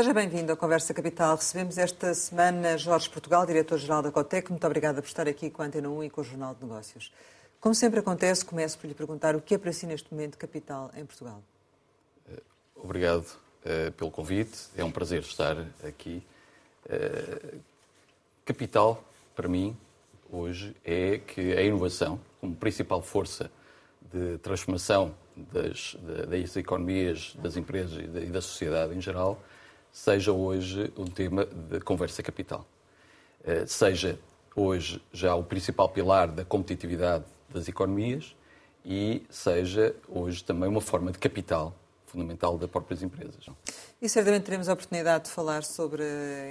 Seja bem-vindo à Conversa Capital. Recebemos esta semana Jorge Portugal, diretor-geral da Cotec. Muito obrigada por estar aqui com a Antena 1 e com o Jornal de Negócios. Como sempre acontece, começo por lhe perguntar o que é para si neste momento capital em Portugal. Obrigado uh, pelo convite. É um prazer estar aqui. Uh, capital, para mim, hoje, é que a inovação, como principal força de transformação das, das economias, das empresas e da sociedade em geral, seja hoje um tema de conversa capital. Eh, seja hoje já o principal pilar da competitividade das economias e seja hoje também uma forma de capital fundamental das próprias empresas. E certamente teremos a oportunidade de falar sobre,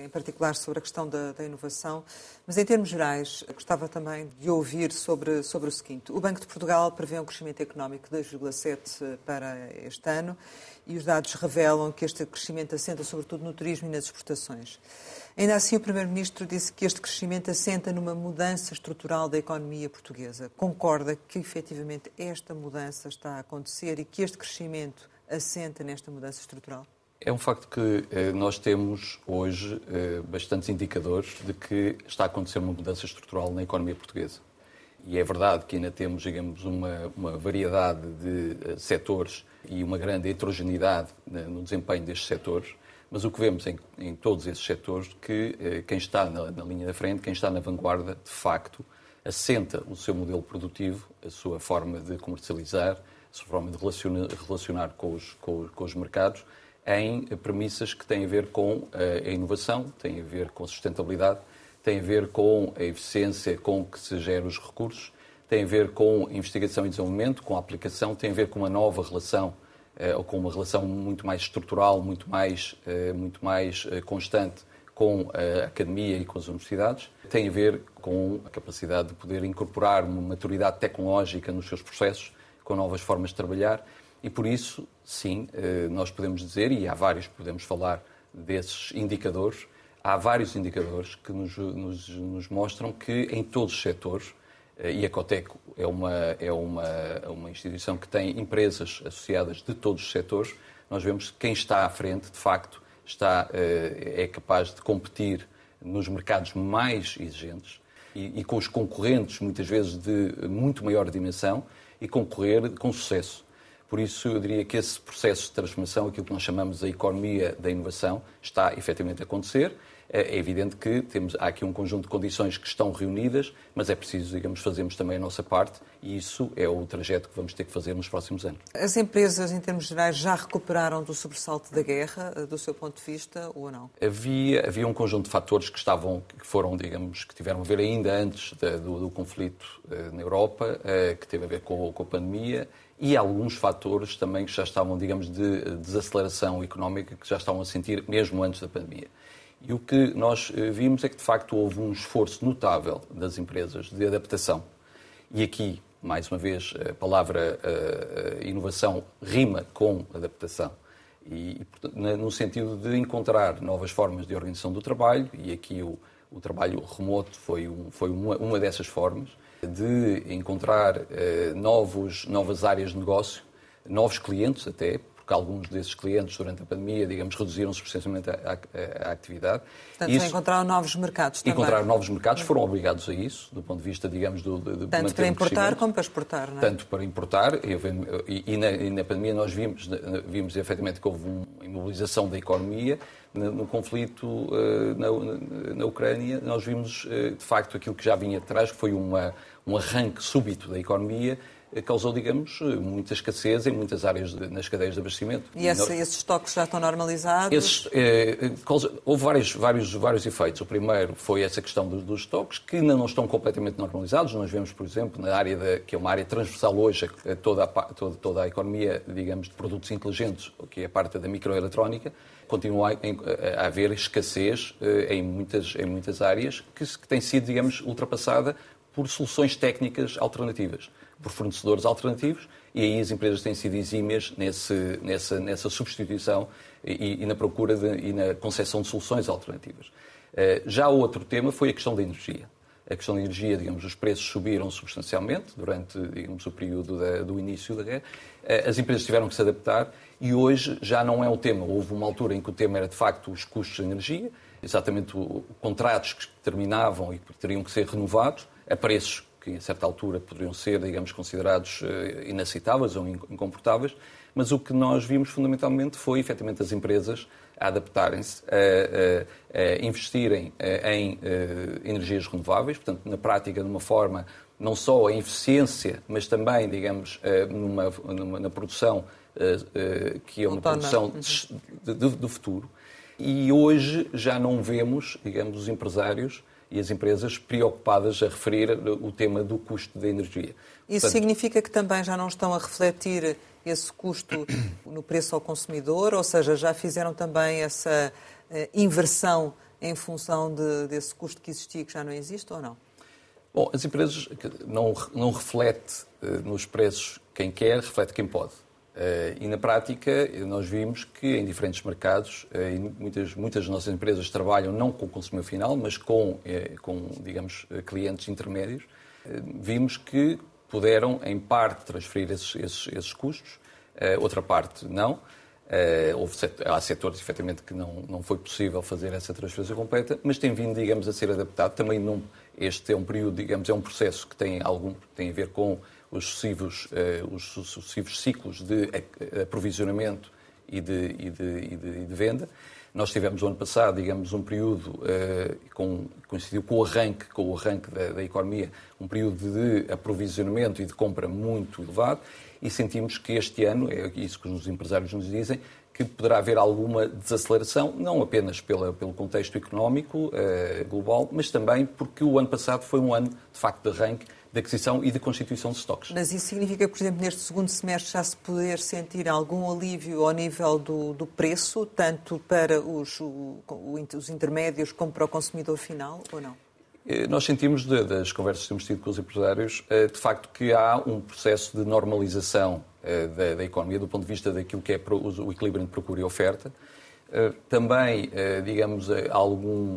em particular, sobre a questão da, da, inovação, mas em termos gerais, gostava também de ouvir sobre, sobre o seguinte. O Banco de Portugal prevê um crescimento económico de 2,7% para este ano e os dados revelam que este crescimento assenta sobretudo no turismo e nas exportações. Ainda assim, o Primeiro-Ministro disse que este crescimento assenta numa mudança estrutural da economia portuguesa. Concorda que, efetivamente, esta mudança está a acontecer e que este crescimento assenta nesta mudança estrutural? É um facto que eh, nós temos hoje eh, bastantes indicadores de que está a acontecer uma mudança estrutural na economia portuguesa. E é verdade que ainda temos, digamos, uma, uma variedade de uh, setores e uma grande heterogeneidade né, no desempenho destes setores, mas o que vemos em, em todos esses setores que uh, quem está na, na, linha da frente, quem está na vanguarda, de facto, assenta o seu modelo produtivo, a sua forma de comercializar, sua forma de relacionar, relacionar com, os, com, com os mercados, em premissas que têm a ver com uh, a inovação, têm a ver com a sustentabilidade, tem a ver com a eficiência com que se geram os recursos, tem a ver com investigação e desenvolvimento, com a aplicação, tem a ver com uma nova relação eh, ou com uma relação muito mais estrutural, muito mais, eh, muito mais eh, constante com a academia e com as universidades, tem a ver com a capacidade de poder incorporar uma maturidade tecnológica nos seus processos, com novas formas de trabalhar e por isso, sim, nós podemos dizer, e há vários podemos falar desses indicadores, há vários indicadores que nos, nos, nos, mostram que em todos os setores, eh, e a Coteco é uma, é uma, uma instituição que tem empresas associadas de todos os setores, nós vemos que quem está à frente, de facto, está, eh, é capaz de competir nos mercados mais exigentes e, e com os concorrentes, muitas vezes de muito maior dimensão, e concorrer com sucesso. Por isso, eu diria que esse processo de transformação, aquilo que nós chamamos a economia da inovação, está efetivamente a acontecer. É evidente que temos, há aqui um conjunto de condições que estão reunidas, mas é preciso, digamos, fazermos também a nossa parte e isso é o trajeto que vamos ter que fazer nos próximos anos. As empresas, em termos gerais, já recuperaram do sobressalto da guerra, do seu ponto de vista, ou não? Havia, havia um conjunto de fatores que estavam, que foram, digamos, que tiveram a ver ainda antes do, do conflito eh, na Europa, eh, que teve a ver com, com a pandemia e alguns fatores também que já estavam, digamos, de desaceleração económica, que já estavam a sentir mesmo antes da pandemia. E o que nós eh, vimos é que, de facto, houve um esforço notável das empresas de adaptação. E aqui, mais uma vez, a palavra a, a inovação rima com adaptação. E, no sentido de encontrar novas formas de organização do trabalho, e aqui o, o trabalho remoto foi, um, foi uma, uma dessas formas, de encontrar eh, novos, novas áreas de negócio, novos clientes até, porque alguns desses clientes durante a pandemia, digamos, reduziram substancialmente a, a, a atividade. Portanto, isso, encontraram novos mercados também. Encontraram novos mercados, foram obrigados a isso, do ponto de vista, digamos, do, de, Tanto para importar como para exportar, não é? Tanto para importar, e, e, na, e na, pandemia nós vimos, vimos efetivamente que houve uma imobilização da economia, no, no conflito uh, na, na, Ucrânia, nós vimos, uh, de facto, aquilo que já vinha atrás, que foi uma, um arranque súbito da economia, causou, digamos, muita escassez em muitas áreas de, nas cadeias de abastecimento. E esse, esses estoques já estão normalizados? Esses, eh, houve vários, vários, vários efeitos. O primeiro foi essa questão dos, dos estoques, que ainda não estão completamente normalizados. Nós vemos, por exemplo, na área de, que é uma área transversal hoje a toda a, toda, toda a economia, digamos, de produtos inteligentes, que é a parte da microeletrónica, continua a, haver escassez eh, em, muitas, em muitas áreas que, que tem sido, digamos, ultrapassada por soluções técnicas alternativas por fornecedores alternativos e aí as empresas têm sido exímias nesse, nessa, nessa substituição e, e, na procura de, e na concepção de soluções alternativas. Uh, já outro tema foi a questão da energia. a questão da energia, digamos, os preços subiram substancialmente durante, digamos, o período da, do início da guerra. As empresas tiveram que se adaptar e hoje já não é o tema. Houve uma altura em que o tema era, de facto, os custos de energia, exatamente o, contratos que terminavam e que teriam que ser renovados a preços que, a certa altura, poderiam ser, digamos, considerados inaceitáveis ou incomportáveis, mas o que nós vimos fundamentalmente foi, efetivamente, as empresas a adaptarem-se, a, a, a, investirem em energias renováveis, portanto, na prática, de uma forma não só em eficiência, mas também, digamos, numa, numa na produção que é uma produção do futuro. E hoje já não vemos, digamos, os empresários e as empresas preocupadas a referir o tema do custo da energia. Isso Portanto, significa que também já não estão a refletir esse custo no preço ao consumidor, ou seja, já fizeram também essa uh, inversão em função de, desse custo que existia que já não existe ou não? Bom, as empresas não, não reflete uh, nos preços quem quer, reflete quem pode. Uh, e na prática, nós vimos que em diferentes mercados, uh, e muitas, muitas das nossas empresas trabalham não com o consumidor final, mas com, uh, com digamos, clientes intermédios, vimos que puderam, em parte, transferir esses, esses, esses custos, outra parte não. houve, há setores, efetivamente, que não, não foi possível fazer essa transferência completa, mas tem vindo, digamos, a ser adaptado. Também não, este é um período, digamos, é um processo que tem, algum, tem a ver com os sucessivos, eh, os sucessivos ciclos de aprovisionamento e de, e de, e de, e de venda. Nós tivemos ano passado, digamos, um período uh, com, coincidiu com o arranque, com o arranque da, da, economia, um período de aprovisionamento e de compra muito elevado e sentimos que este ano, é isso que os empresários nos dizem, que poderá haver alguma desaceleração, não apenas pela, pelo contexto económico uh, global, mas também porque o ano passado foi um ano, de facto, de arranque de aquisição e de constituição de estoques. Mas isso significa, por exemplo, neste segundo semestre já se poder sentir algum alívio ao nível do, do preço, tanto para os, o, os intermédios como para o consumidor final, ou não? Eh, nós sentimos, de, das conversas que temos tido com os empresários, eh, de facto que há um processo de normalização eh, da, da economia do ponto de vista daquilo que é o equilíbrio entre procura e oferta. Eh, também, eh, digamos, eh, algum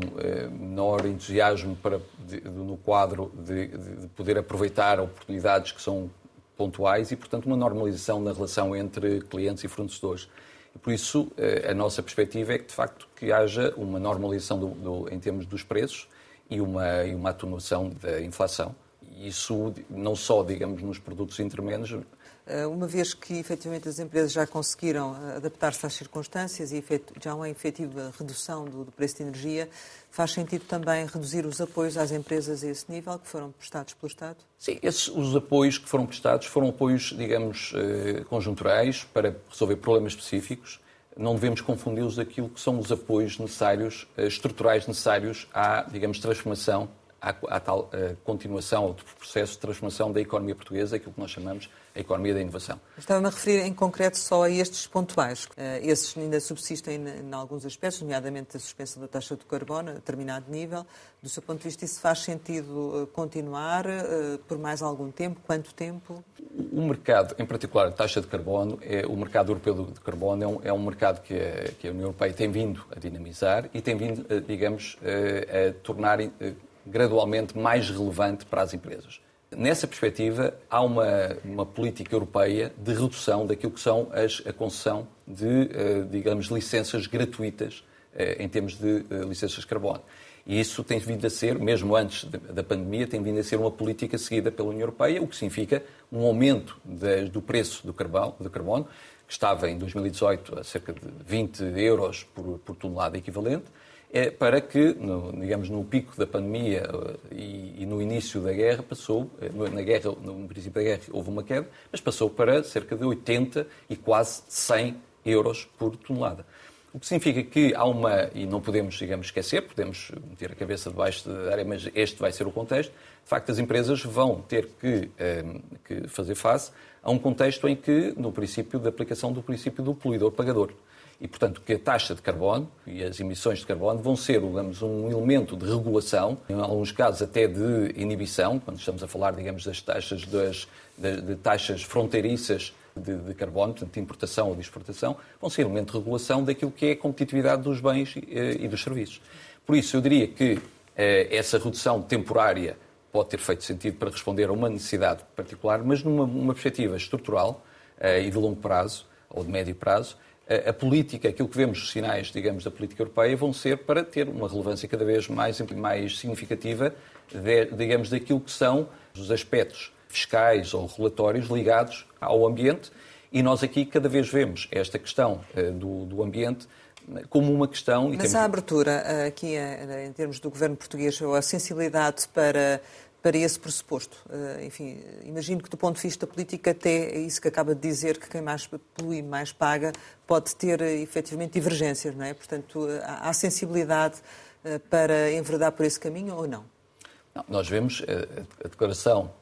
menor entusiasmo para, no quadro de, de, poder aproveitar oportunidades que são pontuais e, portanto, uma normalização na relação entre clientes e fornecedores. E por isso, a nossa perspectiva é que, de facto, que haja uma normalização do, do, em termos dos preços e uma, e uma atenuação da inflação. Isso não só, digamos, nos produtos intermédios, uma vez que efetivamente as empresas já conseguiram eh, adaptar-se às circunstâncias e já há uma efetiva redução do, preço de energia, faz sentido também reduzir os apoios às empresas a esse nível que foram prestados pelo Estado? Sim, esses, os apoios que foram prestados foram apoios, digamos, eh, conjunturais para resolver problemas específicos. Não devemos confundi-los daquilo que são os apoios necessários, estruturais necessários à, digamos, transformação à, à tal continuação ou processo de transformação da economia portuguesa, aquilo que nós chamamos a economia da inovação. Estava-me a referir em concreto só a estes pontuais. Eh, esses ainda subsistem em alguns aspectos, nomeadamente a suspensão da taxa de carbono a determinado nível. Do seu ponto de vista, isso faz sentido eh, continuar eh, por mais algum tempo? Quanto tempo? O mercado, em particular a taxa de carbono, é, o mercado europeu de carbono é um, é um mercado que a, que a União Europeia tem vindo a dinamizar e tem vindo, digamos, a tornar gradualmente mais relevante para as empresas. Nessa perspectiva, há uma, uma política europeia de redução daquilo que são as, a concessão de, eh, digamos, licenças gratuitas eh, em termos de eh, licenças de carbono. E isso tem vindo a ser, mesmo antes da pandemia, tem vindo a ser uma política seguida pela União Europeia, o que significa um aumento de, do preço do carbono, do carbono, que estava em 2018 a cerca de 20 euros por, por tonelada equivalente, é para que, no, digamos, no pico da pandemia eh, e, e, no início da guerra, passou, eh, na guerra, no princípio da guerra houve uma queda, mas passou para cerca de 80 e quase 100 euros por tonelada. O que significa que há uma, e não podemos, digamos, esquecer, podemos meter a cabeça debaixo da área, mas este vai ser o contexto, de facto as empresas vão ter que, eh, que fazer face a um contexto em que, no princípio da aplicação do princípio do poluidor-pagador e, portanto, que a taxa de carbono e as emissões de carbono vão ser, digamos, um elemento de regulação, em alguns casos até de inibição, quando estamos a falar, digamos, das taxas, das, de, de taxas fronteiriças de, de, carbono, portanto, de importação ou de exportação, vão ser elemento de regulação daquilo que é a competitividade dos bens e, eh, e dos serviços. Por isso, eu diria que essa redução temporária pode ter feito sentido para responder a uma necessidade particular, mas numa perspectiva estrutural e de longo prazo, ou de médio prazo, a política, aquilo que vemos, os sinais, digamos, da política europeia, vão ser para ter uma relevância cada vez mais, mais significativa, de, digamos, daquilo que são os aspectos fiscais ou relatórios ligados ao ambiente. E nós aqui cada vez vemos esta questão do, do ambiente como uma questão. Mas temos... a abertura aqui em termos do governo português, ou a sensibilidade para para esse pressuposto. Uh, enfim, imagino que do ponto de vista político até isso que acaba de dizer que quem mais polui mais paga pode ter uh, efetivamente divergências, não é? Portanto, uh, há sensibilidade para enverdar por esse caminho ou não? não nós vemos a, declaração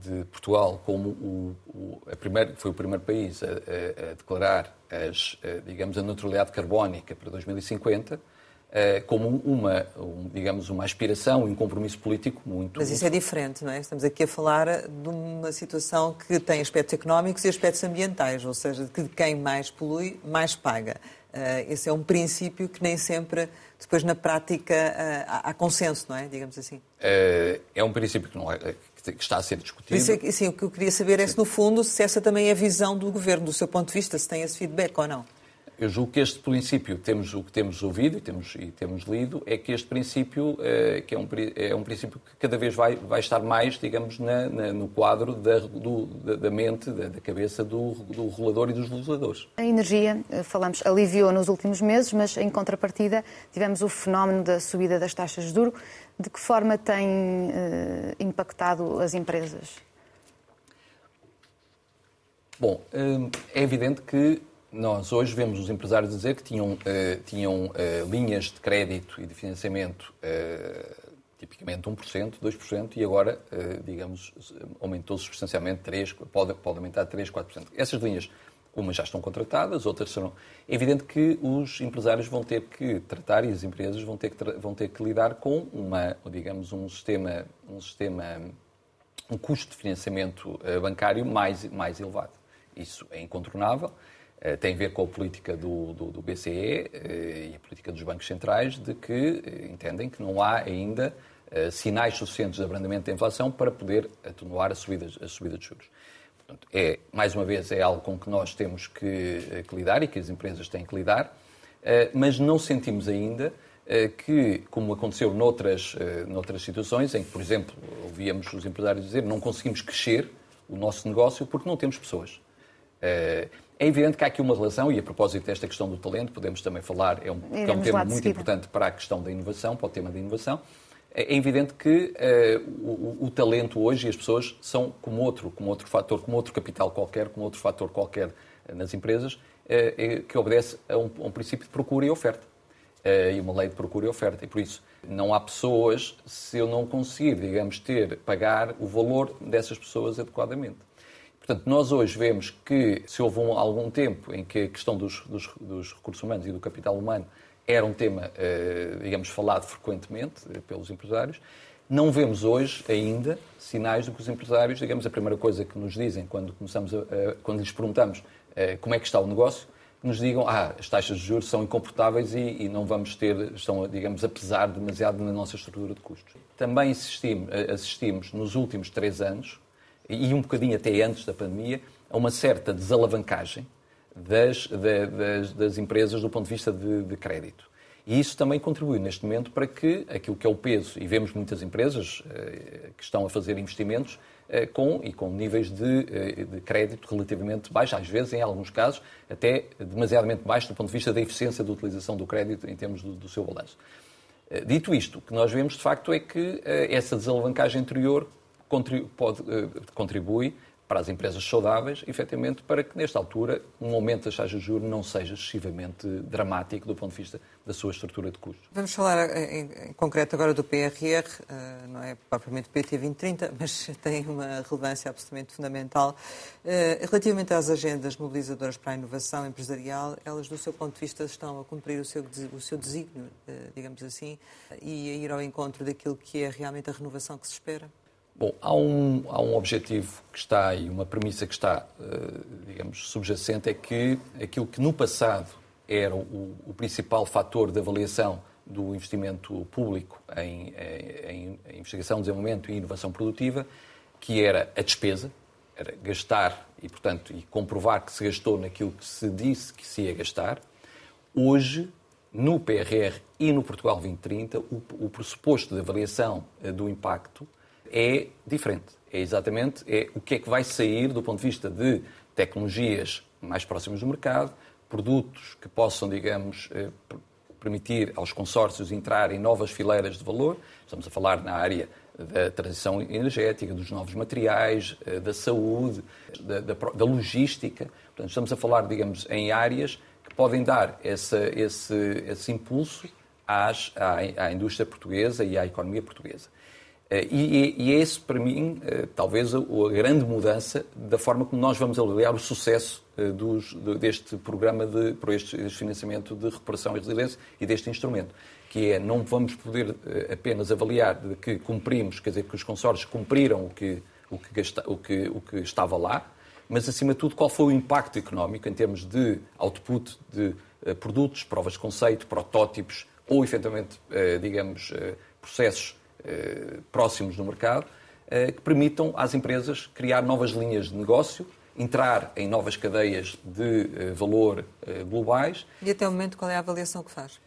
de Portugal como o, o a primeiro, foi o primeiro país a, a, a declarar as, digamos, a neutralidade carbónica para 2050 eh, como uma, digamos, uma aspiração e um compromisso político muito... Mas isso é diferente, não é? Estamos aqui a falar de uma situação que tem aspectos económicos e aspectos ambientais, ou seja, que quem mais polui, mais paga. Uh, esse é um princípio que nem sempre, depois na prática, uh, há, consenso, não é? Digamos assim. Uh, é um princípio que, não é, que está a ser discutido. Isso é, sim, o que eu queria saber é se, no fundo, se essa também é a visão do Governo, do seu ponto de vista, se tem esse feedback ou não. Eu julgo que este princípio, temos, o que temos ouvido e temos, e temos lido, é que este princípio é, que é, um, é um princípio que cada vez vai, vai estar mais, digamos, na, na, no quadro da, do, da, mente, da, da, cabeça do, do regulador e dos legisladores. A energia, eh, falamos, aliviou nos últimos meses, mas em contrapartida tivemos o fenómeno da subida das taxas de juros. De que forma tem eh, impactado as empresas? Bom, eh, é evidente que nós hoje vemos os empresários dizer que tinham, uh, tinham uh, linhas de crédito e de financiamento uh, tipicamente 1%, 2%, e agora, digamos, aumentou substancialmente 3%, pode, pode aumentar 3%, 4%. Essas linhas, umas já estão contratadas, outras serão. É evidente que os empresários vão ter que tratar e as empresas vão ter que, vão ter que lidar com uma, digamos, um sistema, um sistema, um custo de financiamento bancário mais, mais elevado. Isso é incontornável. Eh, tem a ver com a política do, do, do BCE eh, e a política dos bancos centrais, de que eh, entendem que não há ainda sinais suficientes de abrandamento da inflação para poder atenuar a subida, a subida de juros. Portanto, é, mais uma vez, é algo com que nós temos que, que lidar e que as empresas têm que lidar, mas não sentimos ainda que, como aconteceu noutras, noutras situações, em que, por exemplo, ouvíamos os empresários dizer não conseguimos crescer o nosso negócio porque não temos pessoas. É evidente que há aqui uma relação, e a propósito desta questão do talento, podemos também falar, é um, é um tema muito importante para a questão da inovação, para o tema da inovação. É, é evidente que uh, o, o, talento hoje e as pessoas são como outro, como outro fator, como outro capital qualquer, como outro fator qualquer nas empresas, uh, que obedece a um, a um, princípio de procura e oferta. Uh, e uma lei de procura e oferta. E por isso, não há pessoas se eu não conseguir, digamos, ter, pagar o valor dessas pessoas adequadamente. Portanto, nós hoje vemos que se houve um, algum tempo em que a questão dos, dos, dos, recursos humanos e do capital humano era um tema, eh, digamos, falado frequentemente eh, pelos empresários, não vemos hoje ainda sinais de que os empresários, digamos, a primeira coisa que nos dizem quando começamos a, a, quando lhes perguntamos eh, como é que está o negócio, nos digam ah, as taxas de juros são incomportáveis e, e, não vamos ter, estão, digamos, a pesar demasiado na nossa estrutura de custos. Também assistimos, assistimos nos últimos três anos e um bocadinho até antes da pandemia, a uma certa desalavancagem das, das, das empresas do ponto de vista de, de, crédito. E isso também contribui neste momento para que aquilo que é o peso, e vemos muitas empresas eh, que estão a fazer investimentos eh, com, e com níveis de, eh, de, crédito relativamente baixos, às vezes, em alguns casos, até demasiadamente baixos do ponto de vista da eficiência da utilização do crédito em termos do, do seu balanço. Dito isto, o que nós vemos de facto é que essa desalavancagem anterior pode, eh, contribui para as empresas saudáveis, efetivamente, para que, nesta altura, um aumento das taxas de juros não seja excessivamente dramático do ponto de vista da sua estrutura de custos. Vamos falar eh, em, concreto agora do PRR, uh, não é propriamente PT 2030, mas tem uma relevância absolutamente fundamental. Relativamente às agendas mobilizadoras para a inovação empresarial, elas, do seu ponto de vista, estão a cumprir o seu, o seu desígnio, digamos assim, e a ir ao encontro daquilo que é realmente a renovação que se espera? Bom, há um, há um objetivo que está aí, uma premissa que está, eh, digamos, subjacente, é que aquilo que no passado era o, o principal fator de avaliação do investimento público em, em, em investigação, desenvolvimento e inovação produtiva, que era a despesa, era gastar e, portanto, e comprovar que se gastou naquilo que se disse que se ia gastar. Hoje, no PRR e no Portugal 2030, o, o pressuposto de avaliação eh, do impacto é diferente. É exatamente é o que é que vai sair do ponto de vista de tecnologias mais próximas do mercado, produtos que possam, digamos, eh, permitir aos consórcios entrar em novas fileiras de valor. Estamos a falar na área da transição energética, dos novos materiais, eh, da saúde, da, da, da logística. Portanto, estamos a falar, digamos, em áreas que podem dar esse, esse, esse impulso às, à, à indústria portuguesa e à economia portuguesa. Eh, e, e, é esse, para mim, eh, talvez a, grande mudança da forma como nós vamos avaliar o sucesso dos, deste programa de, por este, financiamento de recuperação e resiliência e deste instrumento que é não vamos poder eh, apenas avaliar que cumprimos, quer dizer, que os consórcios cumpriram o que, o que, gasta, o que, o que estava lá, mas acima de tudo qual foi o impacto económico em termos de output de produtos, provas de conceito, protótipos ou efetivamente, digamos, processos próximos no mercado que permitam às empresas criar novas linhas de negócio, entrar em novas cadeias de valor globais. E até o momento qual é a avaliação que faz?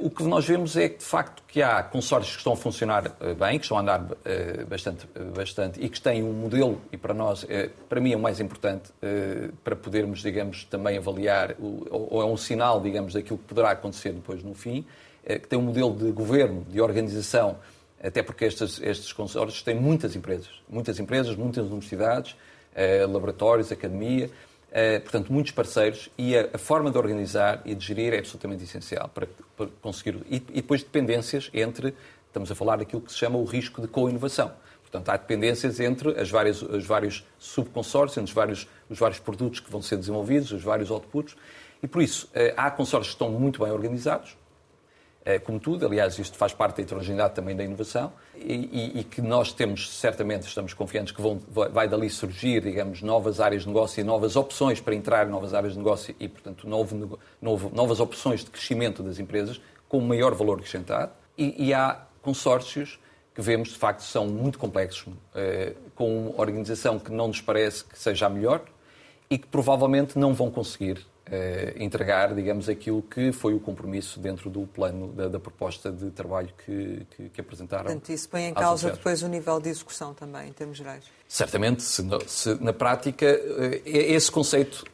O que nós vemos é que, de facto, que há consórcios que estão a funcionar bem, que estão a andar bastante, bastante e que têm um modelo, e para nós, para mim é o mais importante, para podermos, digamos, também avaliar, ou, é um sinal, digamos, daquilo que poderá acontecer depois no fim, que tem um modelo de governo, de organização, até porque estes, estes consórcios têm muitas empresas, muitas empresas, muitas universidades, laboratórios, academia, Uh, portanto, muitos parceiros e a, forma de organizar e de gerir é absolutamente essencial para, conseguir. E, e, depois dependências entre, estamos a falar daquilo que se chama o risco de co-inovação. Portanto, há dependências entre as várias, os vários subconsórcios, os vários, os vários produtos que vão ser desenvolvidos, os vários outputs. E por isso, uh, há consórcios que estão muito bem organizados, é, como tudo. Aliás, isto faz parte da heterogeneidade também da inovação e, e, e, que nós temos, certamente, estamos confiantes que vão, vai dali surgir, digamos, novas áreas de negócio e novas opções para entrar em novas áreas de negócio e, portanto, novo, novo, novas opções de crescimento das empresas com maior valor acrescentado. E, e há consórcios que vemos, de facto, são muito complexos, eh, com uma organização que não nos parece que seja a melhor e que provavelmente não vão conseguir eh, entregar, digamos, aquilo que foi o compromisso dentro do plano da, da proposta de trabalho que, que, que apresentaram. Portanto, isso põe em causa depois o nível de execução também, em termos gerais. Certamente, se, se na prática, eh, esse conceito,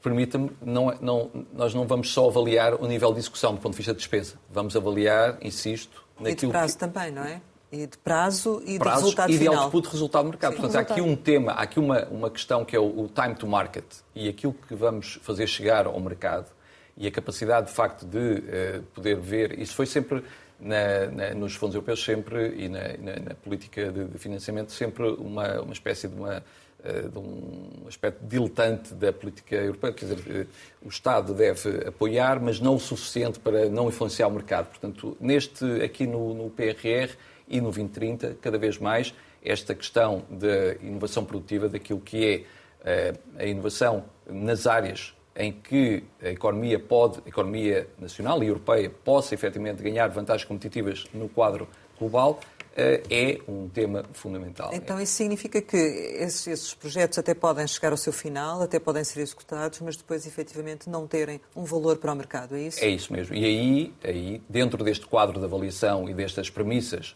permita-me, não, não, nós não vamos só avaliar o nível de execução do ponto de vista de despesa, vamos avaliar, insisto, naquilo e de prazo que... também, não é? E de prazo e Prazos de resultado e de final. output resultado do mercado. Sim, Portanto, há aqui um tema, há aqui uma, uma questão que é o, o, time to market e aquilo que vamos fazer chegar ao mercado e a capacidade, de facto, de uh, poder ver. Isso foi sempre, na, na, nos fundos europeus, sempre, e na, na política de, de, financiamento, sempre uma, uma espécie de uma eh, de um aspecto diletante da política europeia, quer dizer, eh, o Estado deve apoiar, mas não o suficiente para não influenciar o mercado. Portanto, neste, aqui no, no PRR, e no 2030, cada vez mais, esta questão da inovação produtiva, daquilo que é eh, a inovação nas áreas em que a economia pode, a economia nacional e europeia possa efetivamente ganhar vantagens competitivas no quadro global, eh, é um tema fundamental. Então isso significa que esses, esses, projetos até podem chegar ao seu final, até podem ser executados, mas depois efetivamente não terem um valor para o mercado, é isso? É isso mesmo. E aí, aí dentro deste quadro de avaliação e destas premissas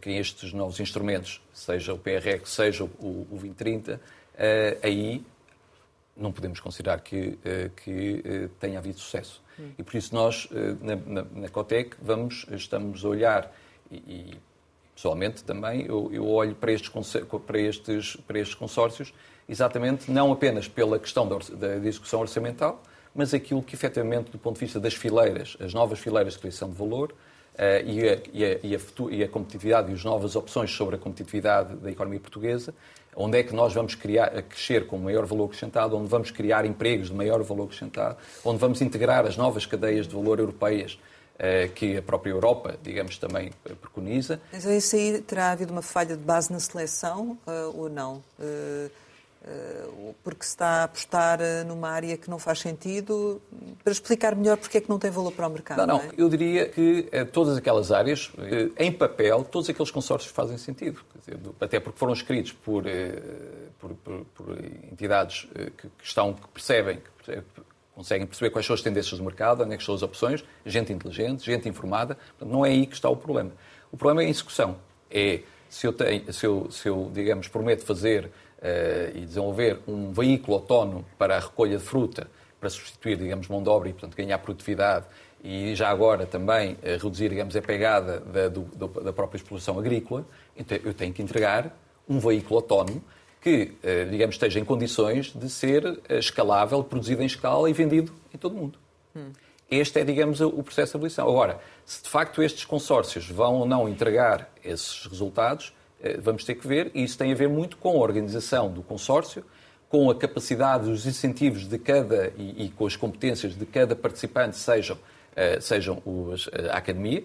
que estes novos instrumentos, seja o PRR, seja o, o 2030, eh, aí não podemos considerar que, eh, que eh, tenha havido sucesso. Hum. E por isso nós, na, na, na Cotec, vamos, estamos a olhar, e, e pessoalmente também, eu, eu olho para estes, para, estes, para estes consórcios exatamente não apenas pela questão da, da discussão orçamental, mas aquilo que efetivamente, do ponto de vista das fileiras, as novas fileiras de criação de valor, eh, e, a, e, a, e, a e, a, competitividade e as novas opções sobre a competitividade da economia portuguesa, onde é que nós vamos criar, crescer com maior valor acrescentado, onde vamos criar empregos de maior valor acrescentado, onde vamos integrar as novas cadeias de valor europeias eh, que a própria Europa, digamos, também preconiza. Mas isso aí terá havido uma falha de base na seleção ou não? porque se está a apostar numa área que não faz sentido, para explicar melhor porque é que não tem valor para o mercado. Não, não, não é? eu diria que todas aquelas áreas, em papel, todos aqueles consórcios fazem sentido, dizer, até porque foram escritos por, por, por, por entidades que, que, estão, que percebem, que conseguem perceber quais são as tendências do mercado, onde é que são as opções, gente inteligente, gente informada. Não é aí que está o problema. O problema é a execução. É se eu, tenho, se eu, se eu digamos, prometo fazer uh, e desenvolver um veículo autónomo para a recolha de fruta, para substituir, digamos, mão de obra e, portanto, ganhar produtividade e já agora também uh, reduzir, digamos, a pegada da, do, da própria exploração agrícola, então eu tenho que entregar um veículo autónomo que, eh, digamos, esteja em condições de ser eh, escalável, produzido em escala e vendido em todo o mundo. Hum. Este é, digamos, o processo de abolição. Agora, se de facto estes consórcios vão ou não entregar esses resultados, eh, vamos ter que ver, e isso tem a ver muito com a organização do consórcio, com a capacidade, os incentivos de cada e, e com as competências de cada participante, sejam, sejam os, a academia,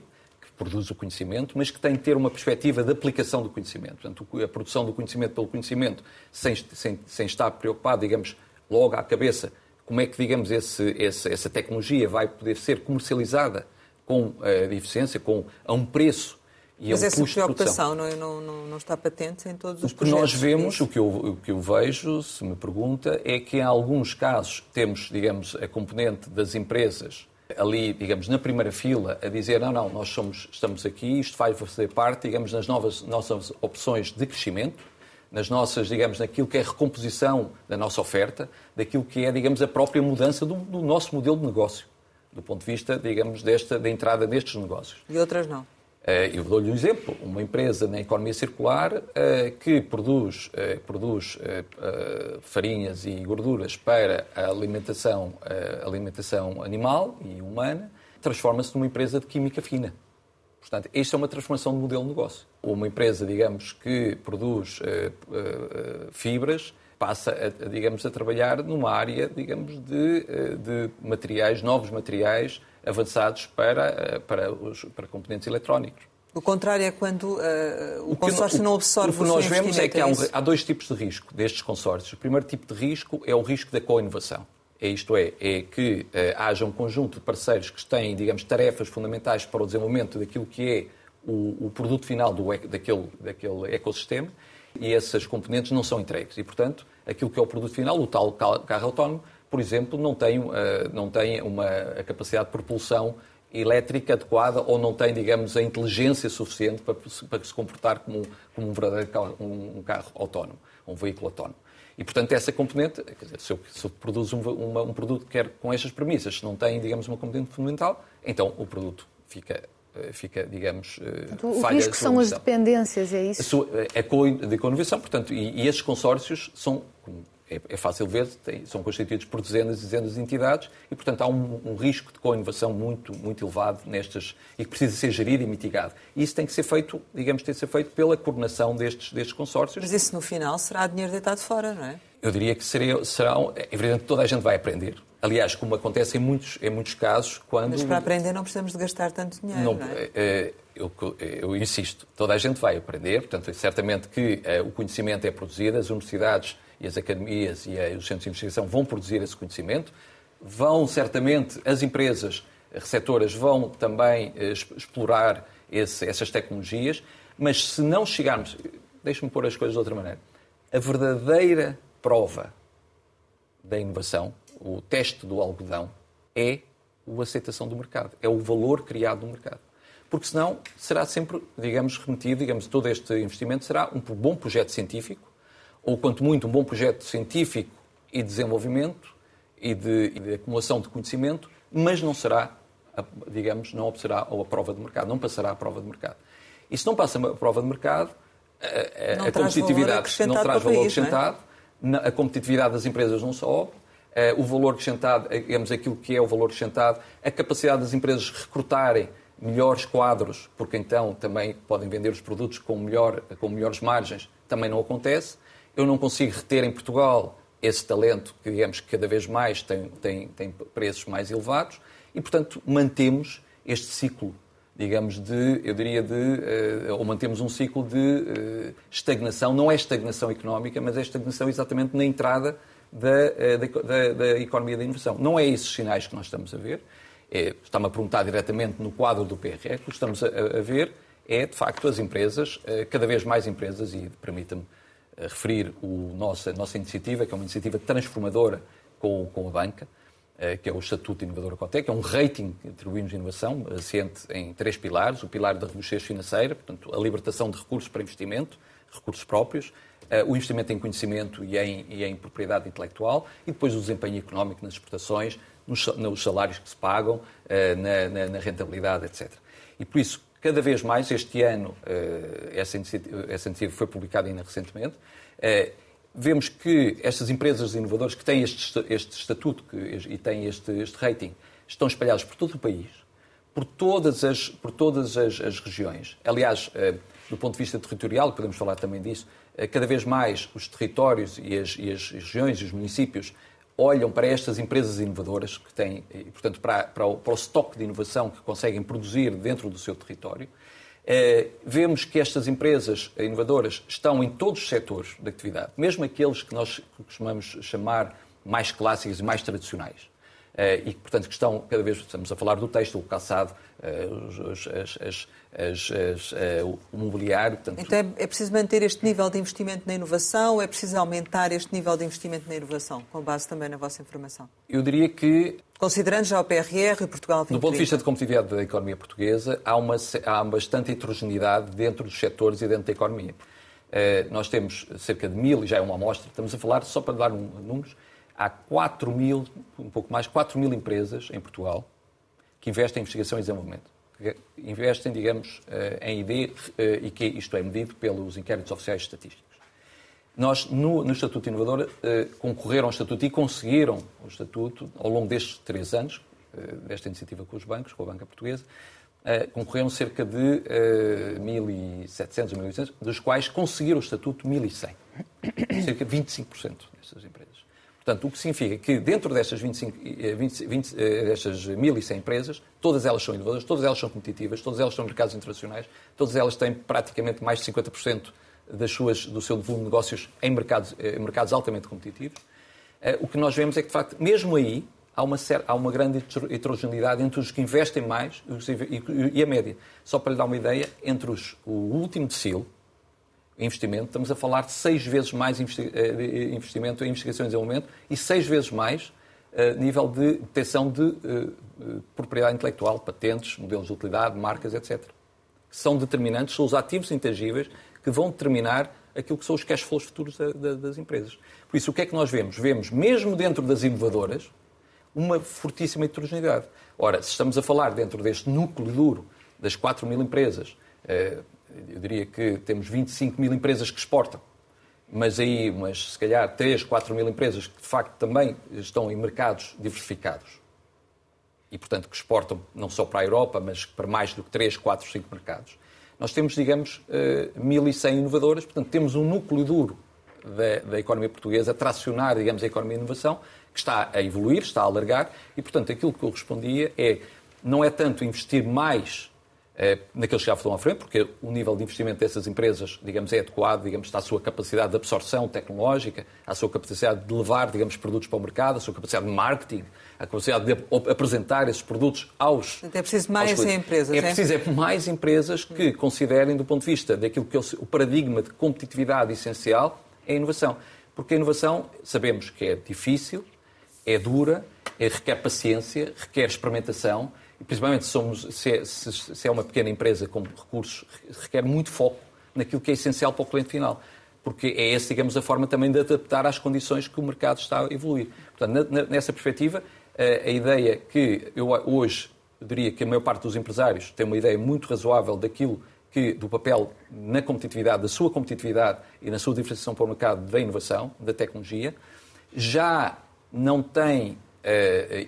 produz o conhecimento, mas que tem que ter uma perspectiva de aplicação do conhecimento. Portanto, a produção do conhecimento pelo conhecimento, sem, sem, sem estar preocupado, digamos, logo à cabeça, como é que, digamos, esse, esse, essa tecnologia vai poder ser comercializada com eh, eficiência, com, a um preço e Mas a um essa preocupação não, é, não, não, não, está patente em todos os o que Nós vemos, o que, eu, o que eu vejo, se me pergunta, é que em alguns casos temos, digamos, a componente das empresas ali, digamos, na primeira fila, a dizer não, não, nós somos, estamos aqui, isto vai fazer parte, digamos, nas novas nossas opções de crescimento, nas nossas, digamos, naquilo que é a recomposição da nossa oferta, daquilo que é, digamos, a própria mudança do, do nosso modelo de negócio, do ponto de vista, digamos, desta, da entrada nestes negócios. E outras não? Eh, eu dou-lhe um exemplo. Uma empresa na economia circular eh, que produz, eh, produz farinhas e gorduras para a alimentação, alimentação animal e humana transforma-se numa empresa de química fina. Portanto, esta é uma transformação de modelo de negócio. Uma empresa, digamos, que produz fibras passa, a, digamos, a trabalhar numa área, digamos, de, de materiais, novos materiais avançados para, eh, para, os, para componentes eletrónicos. O contrário é quando uh, o, o consórcio não, não absorve o O que nós vemos é que há, um, há, dois tipos de risco destes consórcios. O primeiro tipo de risco é o risco da co-inovação. É isto é, é que uh, haja um conjunto de parceiros que têm, digamos, tarefas fundamentais para o desenvolvimento daquilo que é o, o produto final do, daquele, daquele ecossistema e essas componentes não são entregues. E, portanto, aquilo que é o produto final, o tal carro autónomo, por exemplo, não tem, uh, não tem uma a capacidade de propulsão elétrica adequada ou não tem, digamos, a inteligência suficiente para, para se comportar como, como um verdadeiro carro, um, um carro autónomo, um veículo autónomo. E, portanto, essa componente, quer dizer, se eu, se eu produzo um, uma, um produto que quer com estas premissas, se não tem, digamos, uma componente fundamental, então o produto fica eh, fica, digamos, portanto, o risco são as dependências, é isso? A, a, a co-inovação, portanto, e, e esses consórcios são, é, é fácil ver, tem, são constituídos por dezenas e dezenas de entidades e, portanto, há um, um risco de co-inovação muito, muito elevado nestas e que precisa ser gerido e mitigado. E isso tem que ser feito, digamos, tem que ser feito pela coordenação destes, destes consórcios. Mas isso, no final, será dinheiro deitado fora, não é? Eu diria que seria, será, é evidente que toda a gente vai aprender. Aliás, como acontece em muitos, em muitos casos, quando... Mas para aprender não precisamos de gastar tanto dinheiro, não, não é? é eu, eu, insisto, toda a gente vai aprender, portanto, certamente que o conhecimento é produzido, as universidades e as academias e os centros de investigação vão produzir esse conhecimento, vão certamente, as empresas receptoras vão também eh, explorar esse, essas tecnologias, mas se não chegarmos, deixe-me pôr as coisas de outra maneira, a verdadeira prova da inovação, o teste do algodão, é a aceitação do mercado, é o valor criado no mercado. Porque senão será sempre, digamos, remetido, digamos, todo este investimento será um bom projeto científico, ou quanto muito um bom projeto científico e de desenvolvimento e de, e de acumulação de conhecimento, mas não será, digamos, não obserá a prova de mercado, não passará a prova de mercado. E se não passa a prova de mercado, a, a, a competitividade não traz valor país, acrescentado, é? a competitividade das empresas não sobe, o valor acrescentado, digamos, aquilo que é o valor acrescentado, a capacidade das empresas recrutarem melhores quadros, porque então também podem vender os produtos com, melhor, com melhores margens, também não acontece eu não consigo reter em Portugal esse talento que, digamos, cada vez mais tem, tem, tem preços mais elevados e, portanto, mantemos este ciclo, digamos, de, eu diria, de, ou mantemos um ciclo de estagnação, não é estagnação económica, mas é estagnação exatamente na entrada da, da, da economia da inovação. Não é esses sinais que nós estamos a ver, é, está-me a perguntar diretamente no quadro do PRR, o que estamos a, a ver é, de facto, as empresas, cada vez mais empresas, e permita-me referir o nossa, a nossa iniciativa, que é uma iniciativa transformadora com, com a banca, eh, que é o Estatuto Inovador Cotec, é um rating que atribuímos inovação, assente em três pilares. O pilar da robustez financeira, portanto, a libertação de recursos para investimento, recursos próprios, eh, o investimento em conhecimento e em, e em propriedade intelectual, e depois o desempenho económico nas exportações, nos, nos salários que se pagam, eh, na, na, na rentabilidade, etc. E por isso, cada vez mais, este ano, essa iniciativa, essa iniciativa foi publicada ainda recentemente, vemos que estas empresas inovadoras que têm este, este estatuto que, e têm este, este, rating estão espalhadas por todo o país, por todas as, por todas as, as regiões. Aliás, eh, do ponto de vista territorial, podemos falar também disso, eh, cada vez mais os territórios e as, e as regiões e os municípios olham para estas empresas inovadoras que têm, e, portanto, para, para, o, para o estoque de inovação que conseguem produzir dentro do seu território eh, vemos que estas empresas inovadoras estão em todos os setores de atividade, mesmo aqueles que nós costumamos chamar mais clássicos e mais tradicionais. Eh, e, portanto, que estão cada vez, estamos a falar do texto, o calçado, eh, os, as, as, as, o mobiliário. Portanto... Então é, é preciso manter este nível de investimento na inovação, é preciso aumentar este nível de investimento na inovação, com base também na vossa informação? Eu diria que Considerando já o PRR e Portugal 2030. Do ponto de vista de competitividade da economia portuguesa, há, uma, há bastante heterogeneidade dentro dos setores e dentro da economia. Uh, nós temos cerca de mil, e já é uma amostra, estamos a falar, só para dar um, números, há 4 mil, um pouco mais, 4 mil empresas em Portugal que investem em investigação e desenvolvimento. Que investem, digamos, uh, em ID, uh, e que isto é medido pelos inquéritos oficiais estatísticos. Nós, no, no Estatuto Inovador, eh, concorreram ao Estatuto e conseguiram o Estatuto ao longo destes três anos, eh, desta iniciativa com os bancos, com a banca portuguesa, eh, concorreram cerca de eh, 1.700 ou 1.800, dos quais conseguiram o Estatuto 1.100. Cerca de 25% destas empresas. Portanto, o que significa que dentro destas, 25, 20, 20, destas 1.100 empresas, todas elas são inovadoras, todas elas são competitivas, todas elas são mercados internacionais, todas elas têm praticamente mais de 50% das suas, do seu volume de negócios em mercados, em mercados altamente competitivos, eh, o que nós vemos é que, de facto, mesmo aí, há uma, há uma grande heterogeneidade entre os que investem mais e a média. Só para lhe dar uma ideia, entre os, o último decil, investimento, estamos a falar de seis vezes mais eh, investimento em investigação e desenvolvimento e seis vezes mais uh, nível de detecção de uh, propriedade intelectual, patentes, modelos de utilidade, marcas, etc. São determinantes, são os ativos intangíveis que vão determinar aquilo que são os cash flows futuros da, da, das empresas. Por isso, o que é que nós vemos? Vemos, mesmo dentro das inovadoras, uma fortíssima heterogeneidade. Ora, se estamos a falar dentro deste núcleo duro das 4 mil empresas, eh, eu diria que temos 25 mil empresas que exportam, mas aí, mas se calhar 3, 4 mil empresas que de facto também estão em mercados diversificados. E, portanto, que exportam não só para a Europa, mas para mais do que 3, 4, 5 mercados. Nós temos, digamos, 1.100 eh, inovadoras, portanto, temos um núcleo duro da, da, economia portuguesa a tracionar, digamos, a economia de inovação, que está a evoluir, está a alargar, e, portanto, aquilo que eu respondia é, não é tanto investir mais naqueles que já estão à frente, porque o nível de investimento dessas empresas, digamos, é adequado, digamos, está à sua capacidade de absorção tecnológica, à sua capacidade de levar, digamos, produtos para o mercado, à sua capacidade de marketing, a capacidade de apresentar esses produtos aos. É preciso mais empresas. É, é preciso é mais empresas que considerem, do ponto de vista daquilo que é o paradigma de competitividade essencial, é a inovação. Porque a inovação, sabemos que é difícil, é dura, é, requer paciência, requer experimentação, principalmente somos, se, é, se, é uma pequena empresa com recursos, requer muito foco naquilo que é essencial para o cliente final porque é essa, digamos, a forma também de adaptar às condições que o mercado está a evoluir. Portanto, nessa perspectiva, a ideia que eu hoje diria que a maior parte dos empresários tem uma ideia muito razoável daquilo que, do papel na competitividade, da sua competitividade e na sua diferenciação para o mercado da inovação, da tecnologia, já não tem,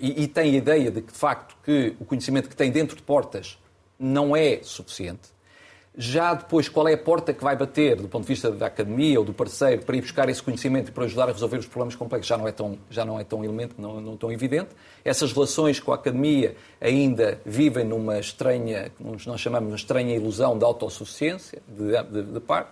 e, e, tem a ideia de que, de facto, que o conhecimento que tem dentro de portas não é suficiente. Já depois, qual é a porta que vai bater do ponto de vista da academia ou do parceiro para ir buscar esse conhecimento e para ajudar a resolver os problemas complexos já não é tão, já não é tão elemento, não, não tão evidente. Essas relações com a academia ainda vivem numa estranha, nós chamamos de estranha ilusão de autossuficiência, de, de, de parte.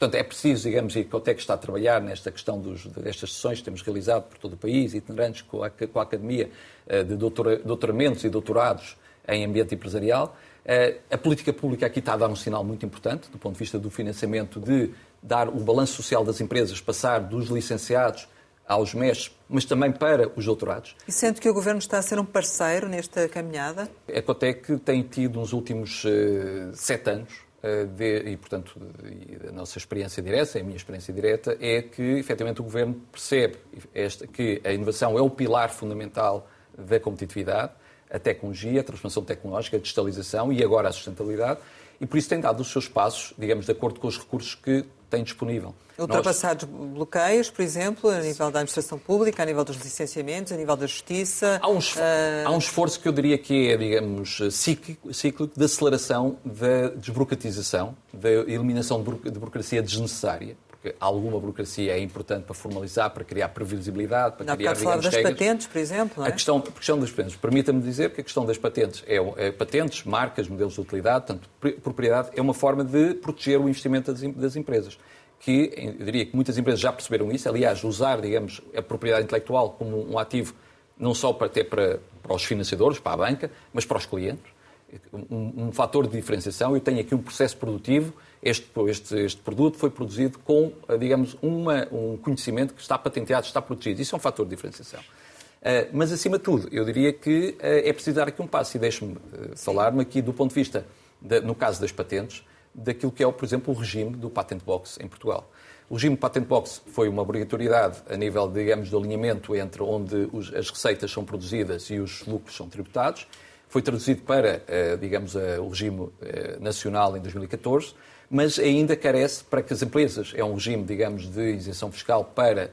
Portanto, é preciso, digamos, e a Ecotec está a trabalhar nesta questão dos, destas sessões que temos realizado por todo o país, itinerantes com a, com a Academia eh, de doutora, doutoramentos e doutorados em ambiente empresarial. Eh, a política pública aqui está a dar um sinal muito importante, do ponto de vista do financiamento, de dar o balanço social das empresas, passar dos licenciados aos mestres, mas também para os doutorados. E sente que o Governo está a ser um parceiro nesta caminhada? A Ecotec tem tido nos últimos uh, sete anos eh, de, e, portanto, a nossa experiência direta, a minha experiência direta, é que, efetivamente, o Governo percebe esta, que a inovação é o pilar fundamental da competitividade, a tecnologia, a transformação tecnológica, a digitalização e agora a sustentabilidade, e por isso tem dado os seus passos, digamos, de acordo com os recursos que tem disponível. Ultrapassados Nós... bloqueios, por exemplo, a nível da administração pública, a nível dos licenciamentos, a nível da justiça. Há um, esforço, uh... há um esforço que eu diria que é, digamos, cíclico, cíclico de aceleração da desburocratização, da eliminação de burocracia desnecessária porque alguma burocracia é importante para formalizar, para criar previsibilidade, para não, criar, digamos, das regras. patentes, por exemplo, é? A questão, a questão das patentes. Permita-me dizer que a questão das patentes é, é, patentes, marcas, modelos de utilidade, portanto, propriedade, é uma forma de proteger o investimento das, das empresas que eu diria que muitas empresas já perceberam isso, aliás, usar, digamos, a propriedade intelectual como um ativo não só para ter para, para os financiadores, para a banca, mas para os clientes. Um, um fator de diferenciação. Eu tenho aqui um processo produtivo este, este, este produto foi produzido com, digamos, uma, um conhecimento que está patenteado, está protegido. Isso é um fator de diferenciação. Uh, mas, acima de tudo, eu diria que uh, é preciso dar aqui um passo e deixe-me uh, falar-me aqui do ponto de vista, de, no caso das patentes, daquilo que é, por exemplo, o regime do Patent Box em Portugal. O regime do Patent Box foi uma obrigatoriedade a nível, digamos, do alinhamento entre onde os, as receitas são produzidas e os lucros são tributados. Foi traduzido para, digamos, o regime nacional em 2014 mas ainda carece para que as empresas, é um regime, digamos, de isenção fiscal para eh,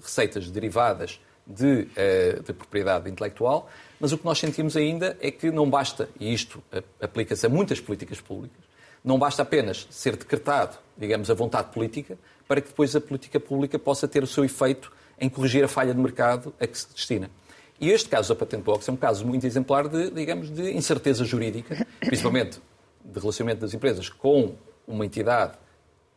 receitas derivadas de, eh, de, propriedade intelectual, mas o que nós sentimos ainda é que não basta, e isto aplica-se a muitas políticas públicas, não basta apenas ser decretado, digamos, a vontade política, para que depois a política pública possa ter o seu efeito em corrigir a falha de mercado a que se destina. E este caso da Patent Box é um caso muito exemplar de, digamos, de incerteza jurídica, principalmente de relacionamento das empresas com uma entidade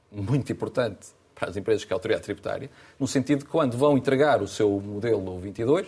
muito importante para as empresas que é a autoridade tributária, no sentido de quando vão entregar o seu modelo 22,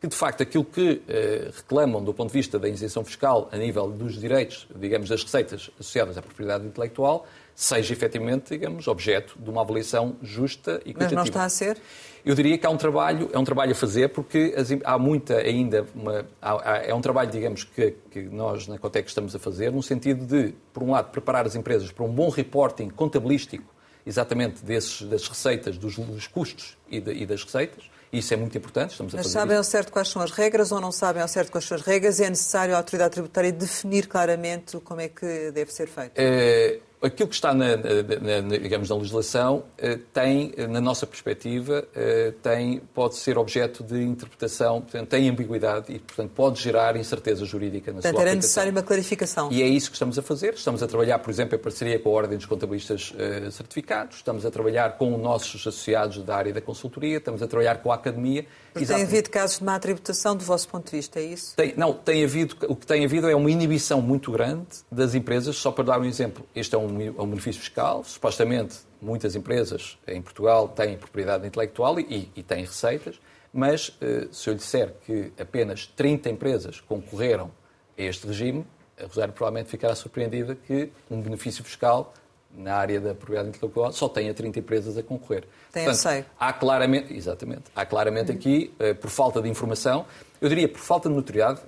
que de facto aquilo que eh, reclamam do ponto de vista da isenção fiscal a nível dos direitos, digamos, das receitas associadas à propriedade intelectual, seja efetivamente, digamos, objeto de uma avaliação justa e qualitativa. Mas não está a ser? Eu diria que há um trabalho, é um trabalho a fazer, porque há muita ainda, uma, há, é um trabalho, digamos, que, que nós na Cotec estamos a fazer, no sentido de, por um lado, preparar as empresas para um bom reporting contabilístico, exatamente desses, das receitas, dos, dos custos e, de, e das receitas, isso é muito importante, estamos a Mas fazer sabem ao certo quais são as regras ou não sabem ao certo quais são as regras e é necessário a autoridade tributária definir claramente como é que deve ser feito? É, aquilo que está na, na, na, digamos, na legislação eh, tem, na nossa perspectiva, eh, tem, pode ser objeto de interpretação, portanto, tem ambiguidade e, portanto, pode gerar incerteza jurídica na portanto, sua era necessária uma clarificação. E é isso que estamos a fazer. Estamos a trabalhar, por exemplo, em parceria com a Ordem dos Contabilistas uh, Certificados, estamos a trabalhar com os nossos associados da área da consultoria, estamos a trabalhar com a Academia. Porque tem havido casos de má tributação do vosso ponto de vista, é isso? Tem, não, tem havido, o que tem havido é uma inibição muito grande das empresas, só para dar um exemplo. Este é um, é um benefício fiscal. Supostamente, muitas empresas em Portugal têm propriedade intelectual e, e têm receitas, mas eh, se eu lhe disser que apenas 30 empresas concorreram a este regime, a Rosário provavelmente ficará surpreendida que um benefício fiscal na área da propriedade intelectual só tenha 30 empresas a concorrer. Tem Portanto, há claramente, exatamente, há claramente uhum. aqui, eh, por falta de informação, eu diria por falta de notoriedade,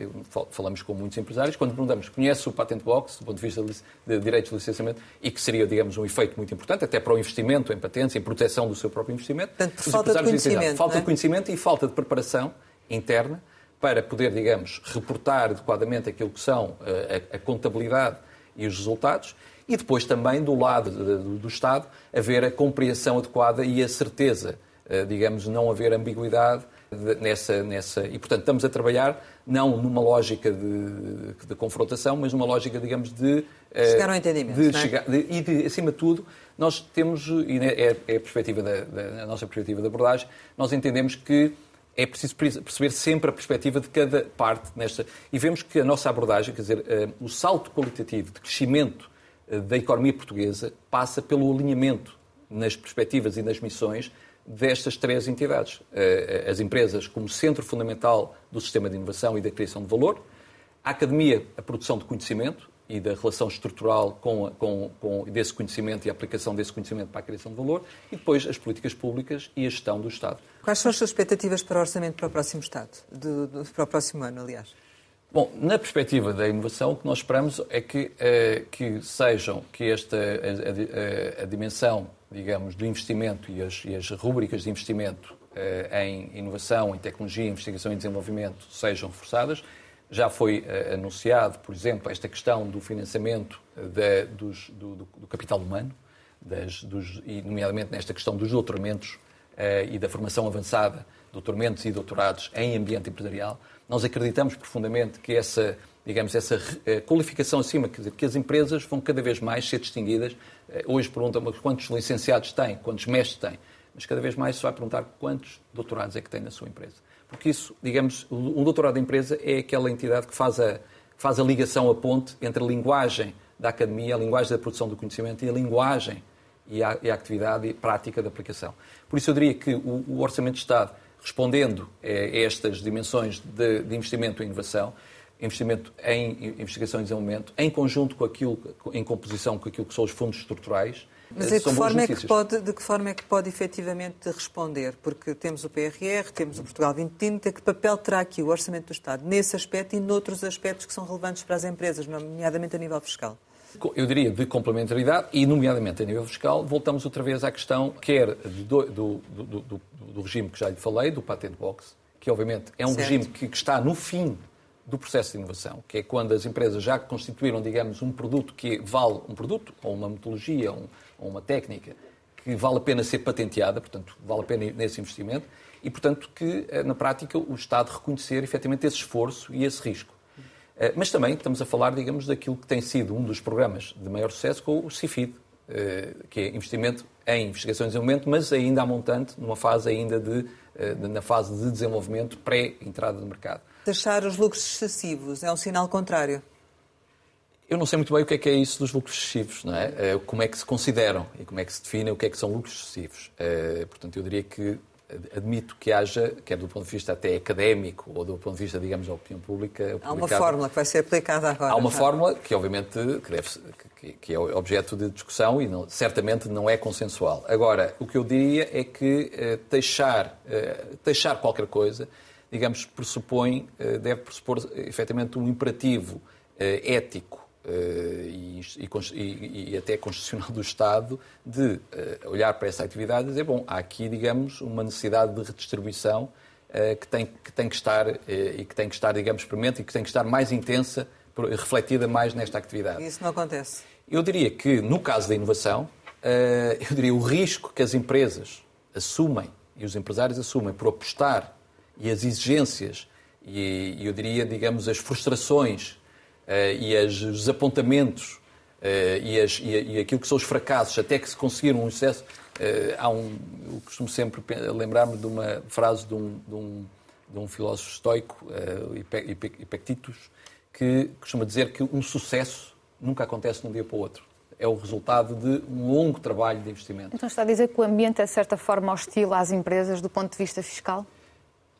falamos com muitos empresários, quando perguntamos, conhece o Patent Box, do ponto de vista de direitos de licenciamento, e que seria, digamos, um efeito muito importante, até para o investimento em patentes, em proteção do seu próprio investimento. Portanto, por falta de conhecimento. Falta é? de conhecimento e falta de preparação interna para poder, digamos, reportar adequadamente aquilo que são eh, a, a contabilidade e os resultados, e depois também do lado do Estado haver a compreensão adequada e a certeza, eh, digamos, não haver ambiguidade nessa, nessa. E, portanto, estamos a trabalhar não numa lógica de, de confrontação, mas numa lógica, digamos, de. Chegar ao entendimento. De é? chegar, de, e, de, acima de tudo, nós temos, e é, é a, perspectiva da, da, a nossa perspectiva de abordagem, nós entendemos que é preciso perceber sempre a perspectiva de cada parte nesta. E vemos que a nossa abordagem, quer dizer, eh, o salto qualitativo de crescimento eh, da economia portuguesa passa pelo alinhamento nas perspectivas e nas missões destas três entidades. Eh, as empresas como centro fundamental do sistema de inovação e da criação de valor, a academia, a produção de conhecimento e da relação estrutural com, com, com desse conhecimento e a aplicação desse conhecimento para a criação de valor, e depois as políticas públicas e a gestão do Estado. Quais são as suas expectativas para o orçamento para o próximo Estado, de, de, para o próximo ano, aliás? Bom, na perspectiva da inovação, o que nós esperamos é que, eh, que sejam, que esta, a, a, a, dimensão, digamos, do investimento e as, e as rubricas de investimento eh, em inovação, em tecnologia, investigação e desenvolvimento sejam reforçadas. Já foi eh, anunciado, por exemplo, esta questão do financiamento da, dos, do, do, do, capital humano, das, dos, e nomeadamente nesta questão dos doutoramentos e da formação avançada, doutoramentos e doutorados em ambiente empresarial. Nós acreditamos profundamente que essa, digamos, essa eh, qualificação acima, quer dizer, que as empresas vão cada vez mais ser distinguidas. Eh, hoje perguntam quantos licenciados têm, quantos mestres têm, mas cada vez mais se vai perguntar quantos doutorados é que tem na sua empresa. Porque isso, digamos, o doutorado da empresa é aquela entidade que faz a, faz a ligação, a ponte entre a linguagem da academia, a linguagem da produção do conhecimento e a linguagem e a, e a atividade prática da aplicação. Por isso eu diria que o, o Orçamento de Estado respondendo a estas dimensões de, de investimento em inovação, investimento em investigação e desenvolvimento, em conjunto com aquilo, em composição com aquilo que são os fundos estruturais. Mas de que, forma é que pode, de que forma é que pode efetivamente responder? Porque temos o PRR, temos o Portugal 2030, que papel terá aqui o Orçamento do Estado nesse aspecto e noutros aspectos que são relevantes para as empresas, nomeadamente a nível fiscal? Eu diria, de complementaridade e, nomeadamente, a nível fiscal, voltamos outra vez à questão, quer do, do, do, do regime que já lhe falei, do Patent Box, que obviamente é um certo. regime que, que está no fim do processo de inovação, que é quando as empresas já constituíram, digamos, um produto que vale, um produto, ou uma metodologia, ou, ou uma técnica, que vale a pena ser patenteada, portanto, vale a pena nesse investimento, e, portanto, que, eh, na prática, o Estado reconhecer efetivamente esse esforço e esse risco. Eh, mas também estamos a falar, digamos, daquilo que tem sido um dos programas de maior sucesso com o CIFID, eh, que é investimento em investigação e desenvolvimento, mas ainda a montante, numa fase ainda de, eh, na fase de desenvolvimento pré-entrada no mercado. Deixar os lucros excessivos é um sinal contrário? Eu não sei muito bem o que é que é isso dos lucros excessivos, não é? Como é que se consideram e como é que se define o que é que são lucros excessivos. Portanto, eu diria que admito que haja, quer do ponto de vista até académico ou do ponto de vista, digamos, da opinião pública... Há uma fórmula que vai ser aplicada agora. Há uma já. fórmula que, obviamente, que, deve, que, que, é objeto de discussão e não, certamente não é consensual. Agora, o que eu diria é que eh, deixar, eh, deixar qualquer coisa, digamos, pressupõe, eh, deve pressupor, efetivamente, um imperativo ético e, e, e, até constitucional do Estado de uh, olhar para essa atividade e dizer, bom, há aqui, digamos, uma necessidade de redistribuição uh, que, tem, que tem que estar e que tem que estar, digamos, premente e que tem que estar mais intensa, refletida mais nesta atividade. E isso não acontece? Eu diria que, no caso da inovação, eu diria o risco que as empresas assumem e os empresários assumem por apostar e as exigências e, eu diria, digamos, as frustrações eh, e as, os apontamentos eh, e, as, e, aquilo que são os fracassos, até que se conseguir um sucesso. Eh, há um, eu costumo sempre lembrar-me de uma frase de um, de um, de um filósofo estoico, Epictetus, que costuma dizer que um sucesso nunca acontece de um dia para o outro é o resultado de um longo trabalho de investimento. Então está a dizer que o ambiente é, de certa forma, hostil às empresas do ponto de vista fiscal?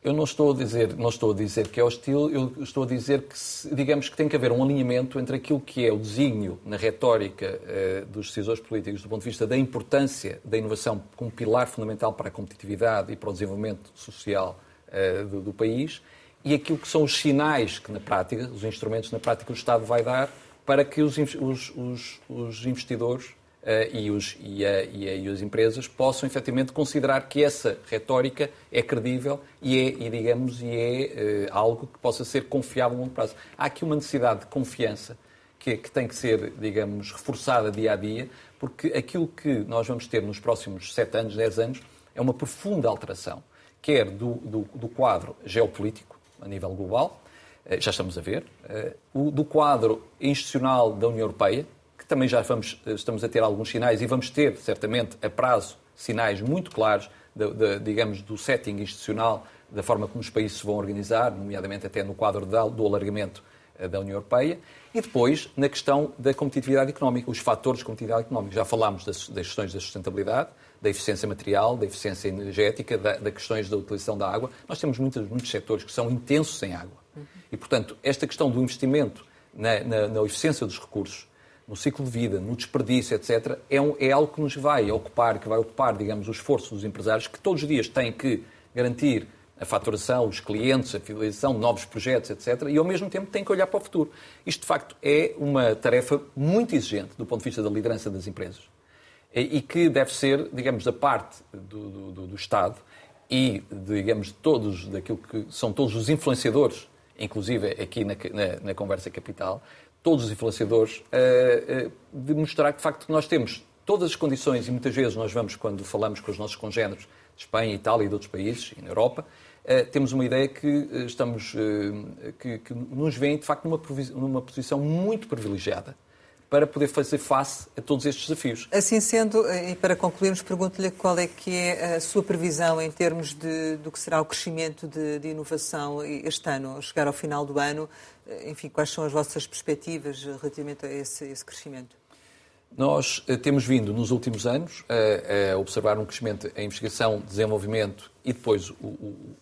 Eu não estou a dizer, não estou a dizer que é hostil, eu estou a dizer que, digamos que tem que haver um alinhamento entre aquilo que é o desígnio na retórica uh, dos decisores políticos do ponto de vista da importância da inovação como pilar fundamental para a competitividade e para o desenvolvimento social uh, do, do, país e aquilo que são os sinais que na prática, os instrumentos na prática o Estado vai dar para que os, os, os, investidores e, os, e, a, e, a, e, as empresas possam efetivamente considerar que essa retórica é credível e é, e, digamos, e é uh, algo que possa ser confiável a longo prazo. Há aqui uma necessidade de confiança que, que, tem que ser, digamos, reforçada dia a dia, porque aquilo que nós vamos ter nos próximos 7 anos, 10 anos, é uma profunda alteração quer do, do, do quadro geopolítico a nível global, eh, já estamos a ver, eh, do quadro institucional da União Europeia, que também já vamos, eh, estamos a ter alguns sinais e vamos ter, certamente, a prazo, sinais muito claros, de, de, digamos, do setting institucional, da forma como os países se vão organizar, nomeadamente até no quadro do alargamento da União Europeia, e depois na questão da competitividade económica, os fatores de competitividade económica. Já falámos das, das questões da sustentabilidade, da eficiência material, da eficiência energética, das da questões da utilização da água. Nós temos muitos, muitos setores que são intensos em água. E, portanto, esta questão do investimento na, na, na eficiência dos recursos, no ciclo de vida, no desperdício, etc., é, um, é algo que nos vai ocupar, que vai ocupar, digamos, o esforço dos empresários, que todos os dias têm que garantir a faturação, os clientes, a fidelização, novos projetos, etc., e ao mesmo tempo têm que olhar para o futuro. Isto, de facto, é uma tarefa muito exigente do ponto de vista da liderança das empresas e que deve ser, digamos, da parte do, do, do Estado e, digamos, todos, daquilo que são todos os influenciadores inclusive aqui na, na, na Conversa Capital, todos os influenciadores, uh, uh, de mostrar que, de facto, nós temos todas as condições, e muitas vezes nós vamos, quando falamos com os nossos congêneros de Espanha, Itália e de outros países, e na Europa, uh, temos uma ideia que estamos, que, que, nos vem, de facto, numa, numa posição muito privilegiada para poder fazer face a todos estes desafios. Assim sendo, e para concluirmos, pergunto-lhe qual é que é a sua previsão em termos de, do que será o crescimento de, de inovação este ano, chegar ao final do ano, enfim, quais são as vossas perspectivas relativamente a esse, esse crescimento? Nós eh, temos vindo nos últimos anos a, a, observar um crescimento em investigação, desenvolvimento e depois o, o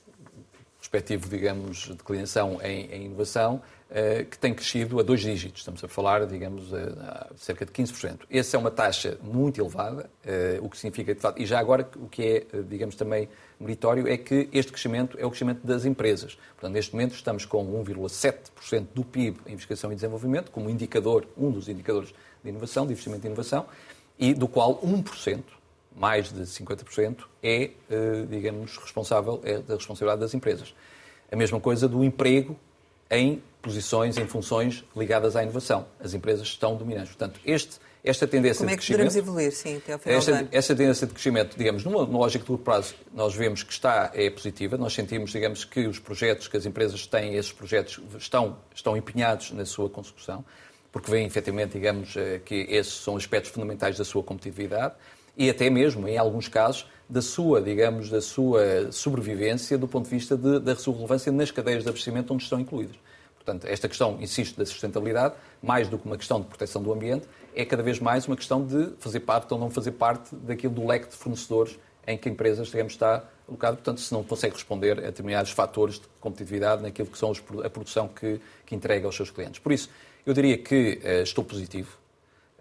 respectivo, digamos, declinação em, em inovação, eh, que tem crescido a dois dígitos. Estamos a falar, digamos, a cerca de 15%. Essa é uma taxa muito elevada, eh, o que significa, de facto, e já agora o que é, eh, digamos, também meritório é que este crescimento é o crescimento das empresas. Portanto, neste momento estamos com 1,7% do PIB em investigação e desenvolvimento, como indicador, um dos indicadores de inovação, de investimento em inovação, e do qual 1%, mais de 50%, é, digamos, responsável, é da responsabilidade das empresas. A mesma coisa do emprego em posições, em funções ligadas à inovação. As empresas estão dominantes. Portanto, este, esta tendência Como é que poderemos evoluir, sim, até ao final esta, do ano? Esta tendência de crescimento, digamos, numa, numa lógica de curto prazo, nós vemos que está, é positiva. Nós sentimos, digamos, que os projetos que as empresas têm, esses projetos estão, estão empenhados na sua consecução, porque veem, efetivamente, digamos, eh, que esses são aspectos fundamentais da sua competitividade e até mesmo, em alguns casos, da sua, digamos, da sua sobrevivência do ponto de vista de, da sua relevância nas cadeias de abastecimento onde estão incluídas. Portanto, esta questão, insisto, da sustentabilidade, mais do que uma questão de proteção do ambiente, é cada vez mais uma questão de fazer parte ou não fazer parte daquilo do leque de fornecedores em que a empresa, digamos, está alocada. Portanto, se não consegue responder a determinados fatores de competitividade naquilo que são a produção que, que entrega aos seus clientes. Por isso, eu diria que uh, estou positivo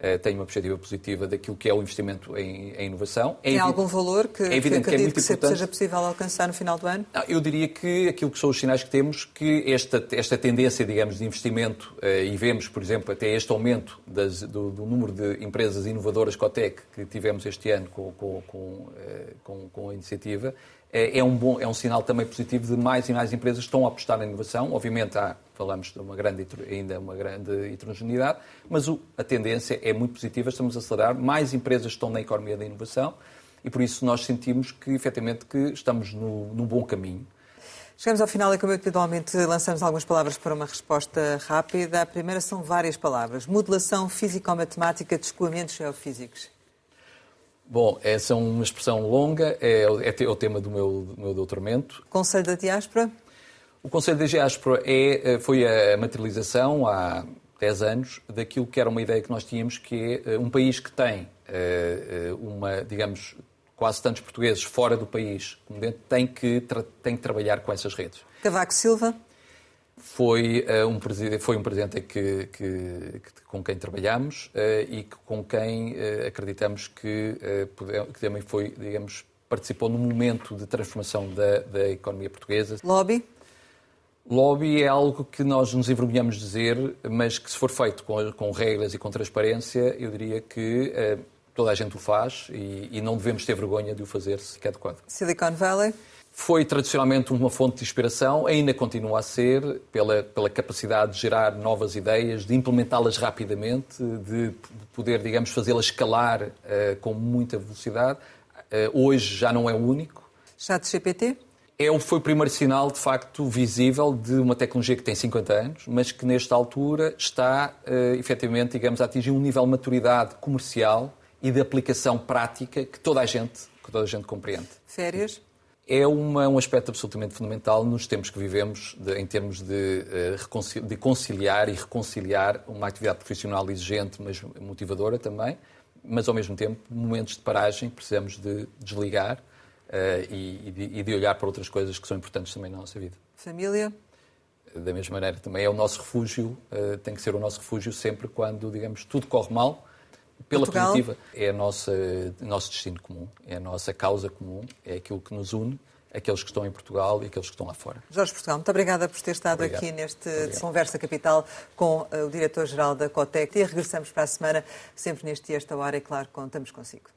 eh, tenho uma perspectiva positiva daquilo que é o investimento em, em inovação. É Tem algum valor que, é evidente que, que, é muito que seja possível alcançar no final do ano? Não, eu diria que aquilo que são os sinais que temos, que esta, esta tendência, digamos, de investimento, eh, e vemos, por exemplo, até este aumento das, do, do, número de empresas inovadoras Cotec que tivemos este ano com, com, com, eh, com, com a iniciativa, é um, bom, é um sinal também positivo de mais e mais empresas estão a apostar na inovação. Obviamente há falamos de uma grande, ainda uma grande heterogeneidade, mas o, a tendência é muito positiva, estamos a acelerar, mais empresas estão na economia da inovação e por isso nós sentimos que, efetivamente, que estamos no, no bom caminho. Chegamos ao final e, como habitualmente, lançamos algumas palavras para uma resposta rápida. A primeira são várias palavras. Modelação físico-matemática de escoamentos geofísicos. Bom, essa é uma expressão longa, é, é o tema do meu, do meu doutoramento. Conselho da Diáspora? O Conselho da Diáspora é, eh, foi a materialização há 10 anos daquilo que era uma ideia que nós tínhamos, que é eh, um país que tem eh, uma, digamos, quase tantos portugueses fora do país como dentro, tem que, tem que trabalhar com essas redes. Cavaco Silva? Foi, uh, um, foi um presidente que, que, que, com quem trabalhamos uh, e que, com quem uh, acreditamos que, que, também foi, digamos, participou no momento de transformação da, da economia portuguesa. Lobby? Lobby é algo que nós nos envergonhamos de dizer, mas que se for feito com, com regras e com transparência, eu diria que toda a gente o faz e, e, não devemos ter vergonha de o fazer se é adequado. Silicon Valley? Foi tradicionalmente uma fonte de inspiração, ainda continua a ser, pela, pela capacidade de gerar novas ideias, de implementá-las rapidamente, de poder, digamos, fazê-las escalar uh, com muita velocidade. Uh, hoje já não é o único. Chat GPT? é, foi o primeiro sinal, de facto, visível de uma tecnologia que tem 50 anos, mas que, nesta altura, está, uh, efetivamente, digamos, a atingir um nível de maturidade comercial e de aplicação prática que toda a gente, que toda a gente compreende. Férias? É uma, um aspecto absolutamente fundamental nos tempos que vivemos, de, em termos de, uh, de conciliar e reconciliar uma atividade profissional exigente, mas motivadora também, mas, ao mesmo tempo, momentos de paragem, precisamos de desligar uh, e, e, de, e, de, olhar para outras coisas que são importantes também na nossa vida. Família? Da mesma maneira, também é o nosso refúgio, uh, tem que ser o nosso refúgio sempre quando, digamos, tudo corre mal. Pela Portugal? positiva, é a nossa, o nosso destino comum, é a nossa causa comum, é aquilo que nos une aqueles que estão em Portugal e aqueles que estão lá fora. Jorge Portugal, muito obrigada por ter estado Obrigado. aqui neste Obrigado. Conversa Capital com uh, o diretor-geral da Cotec. E regressamos para a semana, sempre neste dia, esta hora, e claro, contamos consigo.